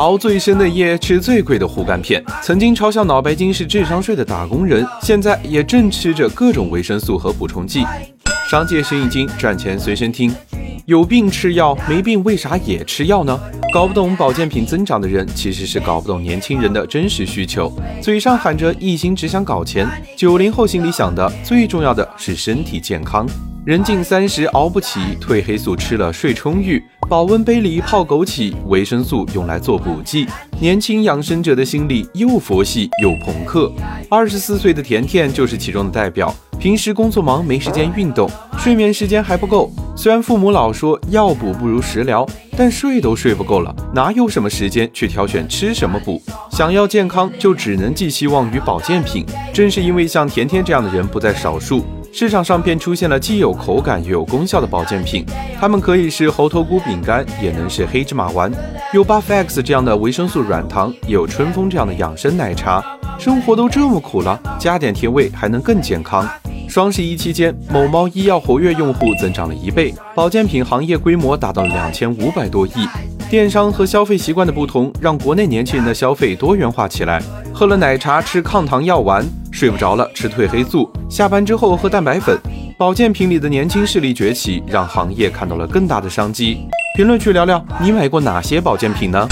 熬最深的夜，吃最贵的护肝片。曾经嘲笑脑白金是智商税的打工人，现在也正吃着各种维生素和补充剂。商界生意经，赚钱随身听。有病吃药，没病为啥也吃药呢？搞不懂保健品增长的人，其实是搞不懂年轻人的真实需求。嘴上喊着一心只想搞钱，九零后心里想的最重要的是身体健康。人近三十熬不起，褪黑素吃了睡充裕，保温杯里泡枸杞，维生素用来做补剂。年轻养生者的心里又佛系又朋克。二十四岁的甜甜就是其中的代表。平时工作忙，没时间运动，睡眠时间还不够。虽然父母老说药补不如食疗，但睡都睡不够了，哪有什么时间去挑选吃什么补？想要健康，就只能寄希望于保健品。正是因为像甜甜这样的人不在少数。市场上便出现了既有口感又有功效的保健品，它们可以是猴头菇饼干，也能是黑芝麻丸，有 Buff X 这样的维生素软糖，也有春风这样的养生奶茶。生活都这么苦了，加点甜味还能更健康。双十一期间，某猫医药活跃用户增长了一倍，保健品行业规模达到了两千五百多亿。电商和消费习惯的不同，让国内年轻人的消费多元化起来。喝了奶茶吃抗糖药丸，睡不着了吃褪黑素，下班之后喝蛋白粉。保健品里的年轻势力崛起，让行业看到了更大的商机。评论区聊聊，你买过哪些保健品呢？